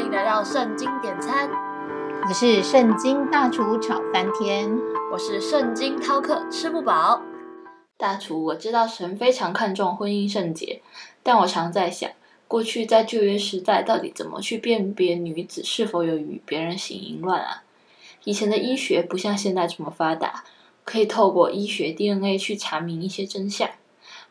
欢迎来到圣经点餐，我是圣经大厨炒翻天，我是圣经饕客吃不饱。大厨，我知道神非常看重婚姻圣洁，但我常在想，过去在旧约时代，到底怎么去辨别女子是否有与别人行淫乱啊？以前的医学不像现在这么发达，可以透过医学 DNA 去查明一些真相。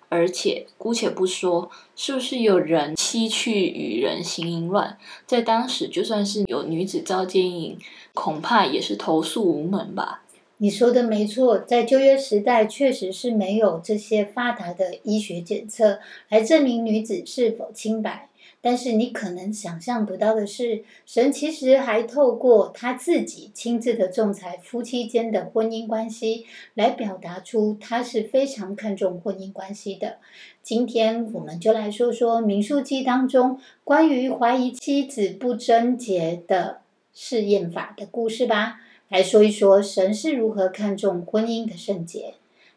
而且，姑且不说是不是有人妻去与人行淫乱，在当时就算是有女子遭奸淫，恐怕也是投诉无门吧。你说的没错，在旧约时代确实是没有这些发达的医学检测来证明女子是否清白。但是你可能想象不到的是，神其实还透过他自己亲自的仲裁夫妻间的婚姻关系，来表达出他是非常看重婚姻关系的。今天我们就来说说《民数记》当中关于怀疑妻子不贞洁的试验法的故事吧。来说一说神是如何看重婚姻的圣洁。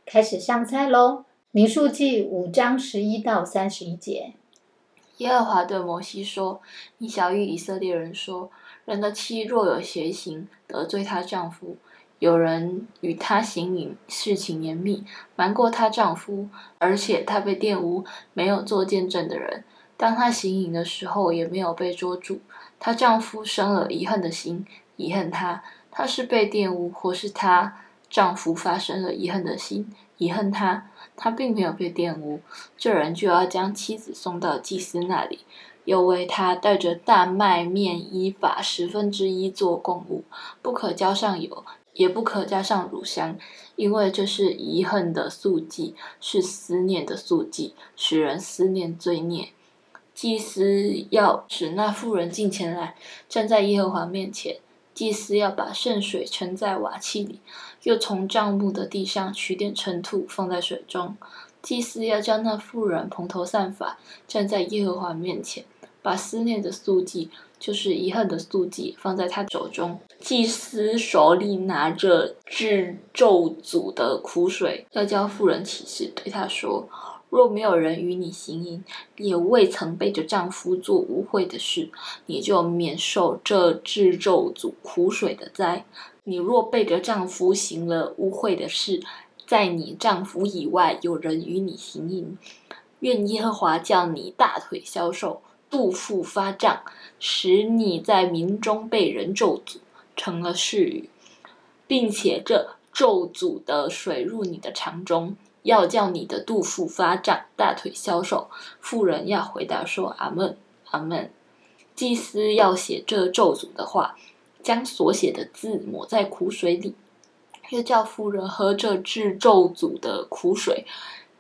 开始上菜喽，《民数记》五章十一到三十一节。耶和华对摩西说：“你小谕以色列人说，人的妻若有邪行，得罪她丈夫，有人与她行淫，事情严密，瞒过她丈夫，而且她被玷污，没有做见证的人，当她行淫的时候，也没有被捉住，她丈夫生了遗恨的心，遗恨她，她是被玷污，或是她丈夫发生了遗恨的心，遗恨他。”他并没有被玷污，这人就要将妻子送到祭司那里，又为他带着大麦面依法十分之一做供物，不可浇上油，也不可加上乳香，因为这是遗恨的素祭，是思念的素祭，使人思念罪孽。祭司要使那妇人进前来，站在耶和华面前。祭司要把圣水盛在瓦器里，又从帐幕的地上取点尘土放在水中。祭司要将那妇人蓬头散发，站在耶和华面前，把思念的素祭，就是遗恨的素祭，放在他手中。祭司手里拿着治咒诅的苦水，要叫妇人起誓，对他说。若没有人与你行淫，也未曾背着丈夫做污秽的事，你就免受这制咒诅苦水的灾。你若背着丈夫行了污秽的事，在你丈夫以外有人与你行淫，愿耶和华叫你大腿消瘦，肚腹发胀，使你在民中被人咒诅，成了誓语，并且这咒诅的水入你的肠中。要叫你的肚腹发胀，大腿消瘦。妇人要回答说：“阿门，阿门。”祭司要写这咒诅的话，将所写的字抹在苦水里，又叫妇人喝这治咒诅的苦水。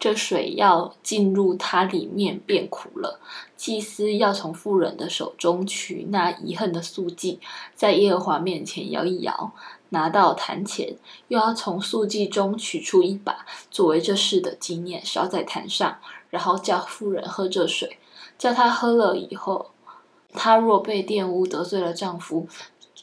这水要进入它里面，变苦了。祭司要从妇人的手中取那遗恨的素祭，在耶和华面前摇一摇。拿到坛前，又要从素祭中取出一把，作为这事的纪念，烧在坛上，然后叫妇人喝这水，叫她喝了以后，她若被玷污得罪了丈夫，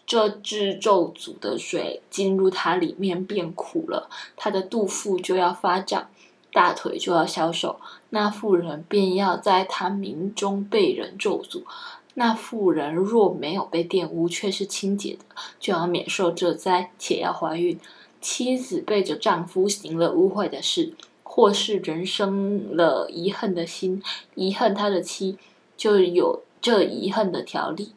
这制咒诅的水进入她里面变苦了，她的肚腹就要发胀，大腿就要消瘦，那妇人便要在他名中被人咒诅。那妇人若没有被玷污，却是清洁的，就要免受这灾，且要怀孕。妻子背着丈夫行了污秽的事，或是人生了遗恨的心，遗恨他的妻，就有这遗恨的条例。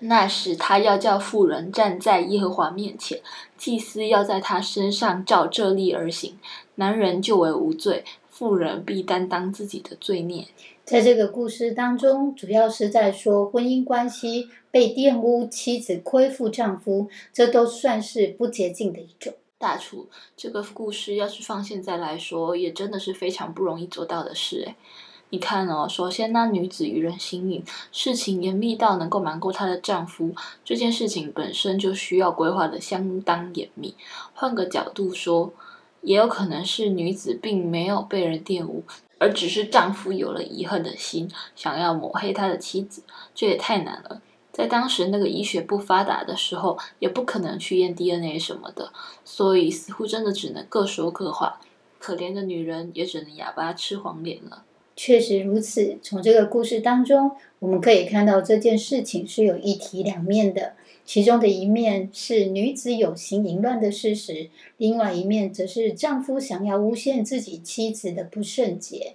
那时他要叫妇人站在耶和华面前，祭司要在他身上照这例而行，男人就为无罪，妇人必担当自己的罪孽。在这个故事当中，主要是在说婚姻关系被玷污，妻子亏负丈夫，这都算是不洁净的一种。大厨，这个故事要是放现在来说，也真的是非常不容易做到的事诶你看哦，首先那女子与人心隐，事情严密到能够瞒过她的丈夫，这件事情本身就需要规划的相当严密。换个角度说，也有可能是女子并没有被人玷污。而只是丈夫有了遗恨的心，想要抹黑他的妻子，这也太难了。在当时那个医学不发达的时候，也不可能去验 DNA 什么的，所以似乎真的只能各说各话。可怜的女人也只能哑巴吃黄连了。确实如此。从这个故事当中，我们可以看到这件事情是有一体两面的。其中的一面是女子有心淫乱的事实，另外一面则是丈夫想要诬陷自己妻子的不圣洁。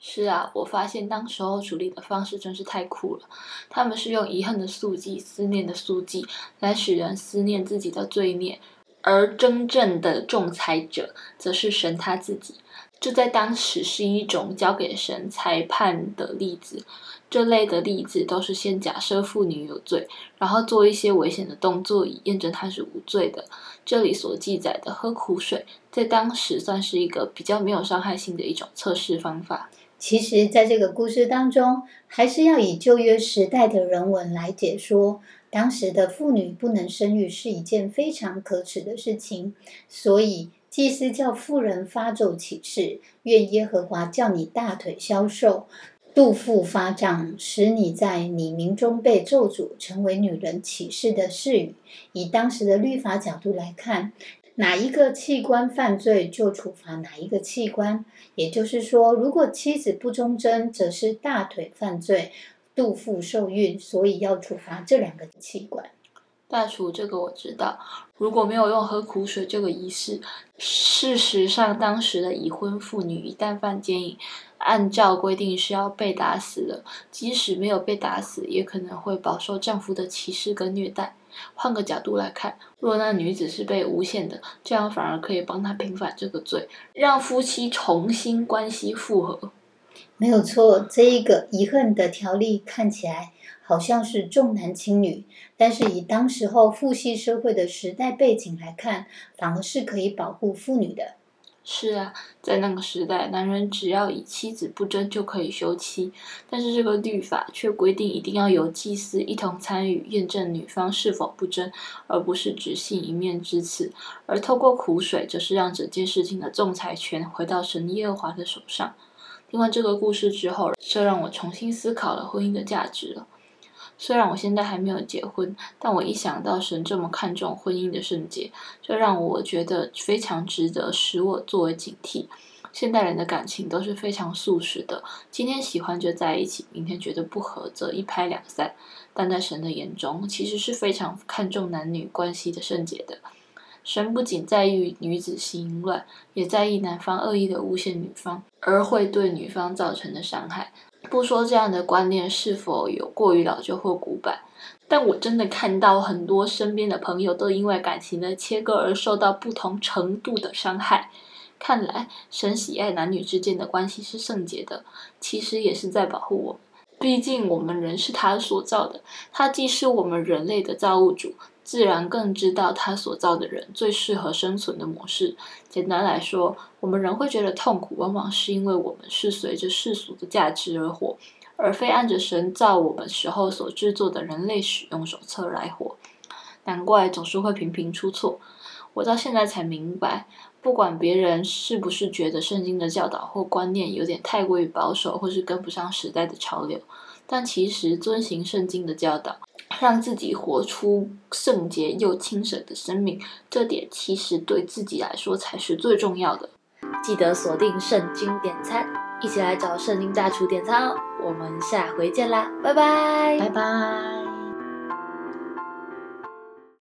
是啊，我发现当时候处理的方式真是太酷了。他们是用遗恨的速记、思念的速记来使人思念自己的罪孽，而真正的仲裁者则是神他自己。这在当时是一种交给神裁判的例子。这类的例子都是先假设妇女有罪，然后做一些危险的动作以验证她是无罪的。这里所记载的喝苦水，在当时算是一个比较没有伤害性的一种测试方法。其实，在这个故事当中，还是要以旧约时代的人文来解说。当时的妇女不能生育是一件非常可耻的事情，所以祭司叫妇人发咒起誓，愿耶和华叫你大腿消瘦。肚腹发胀，使你在你名中被咒诅，成为女人起誓的誓语。以当时的律法角度来看，哪一个器官犯罪就处罚哪一个器官。也就是说，如果妻子不忠贞，则是大腿犯罪，肚腹受孕，所以要处罚这两个器官。大厨，这个我知道。如果没有用喝苦水这个仪式，事实上，当时的已婚妇女一旦犯奸淫，按照规定是要被打死的。即使没有被打死，也可能会饱受丈夫的歧视跟虐待。换个角度来看，若那女子是被诬陷的，这样反而可以帮她平反这个罪，让夫妻重新关系复合。没有错，这一个遗恨的条例看起来好像是重男轻女，但是以当时候父系社会的时代背景来看，反而是可以保护妇女的。是啊，在那个时代，男人只要以妻子不贞就可以休妻，但是这个律法却规定一定要由祭司一同参与验证女方是否不贞，而不是只信一面之词。而透过苦水，则是让整件事情的仲裁权回到神耶和华的手上。听完这个故事之后，这让我重新思考了婚姻的价值了。虽然我现在还没有结婚，但我一想到神这么看重婚姻的圣洁，这让我觉得非常值得使我作为警惕。现代人的感情都是非常速食的，今天喜欢就在一起，明天觉得不合则一拍两散。但在神的眼中，其实是非常看重男女关系的圣洁的。神不仅在意女子心乱，也在意男方恶意的诬陷女方，而会对女方造成的伤害。不说这样的观念是否有过于老旧或古板，但我真的看到很多身边的朋友都因为感情的切割而受到不同程度的伤害。看来神喜爱男女之间的关系是圣洁的，其实也是在保护我们。毕竟我们人是他所造的，他既是我们人类的造物主。自然更知道他所造的人最适合生存的模式。简单来说，我们人会觉得痛苦，往往是因为我们是随着世俗的价值而活，而非按着神造我们时候所制作的人类使用手册来活。难怪总是会频频出错。我到现在才明白，不管别人是不是觉得圣经的教导或观念有点太过于保守，或是跟不上时代的潮流，但其实遵行圣经的教导。让自己活出圣洁又清省的生命，这点其实对自己来说才是最重要的。记得锁定圣经点餐，一起来找圣经大厨点餐哦！我们下回见啦，拜拜，拜拜。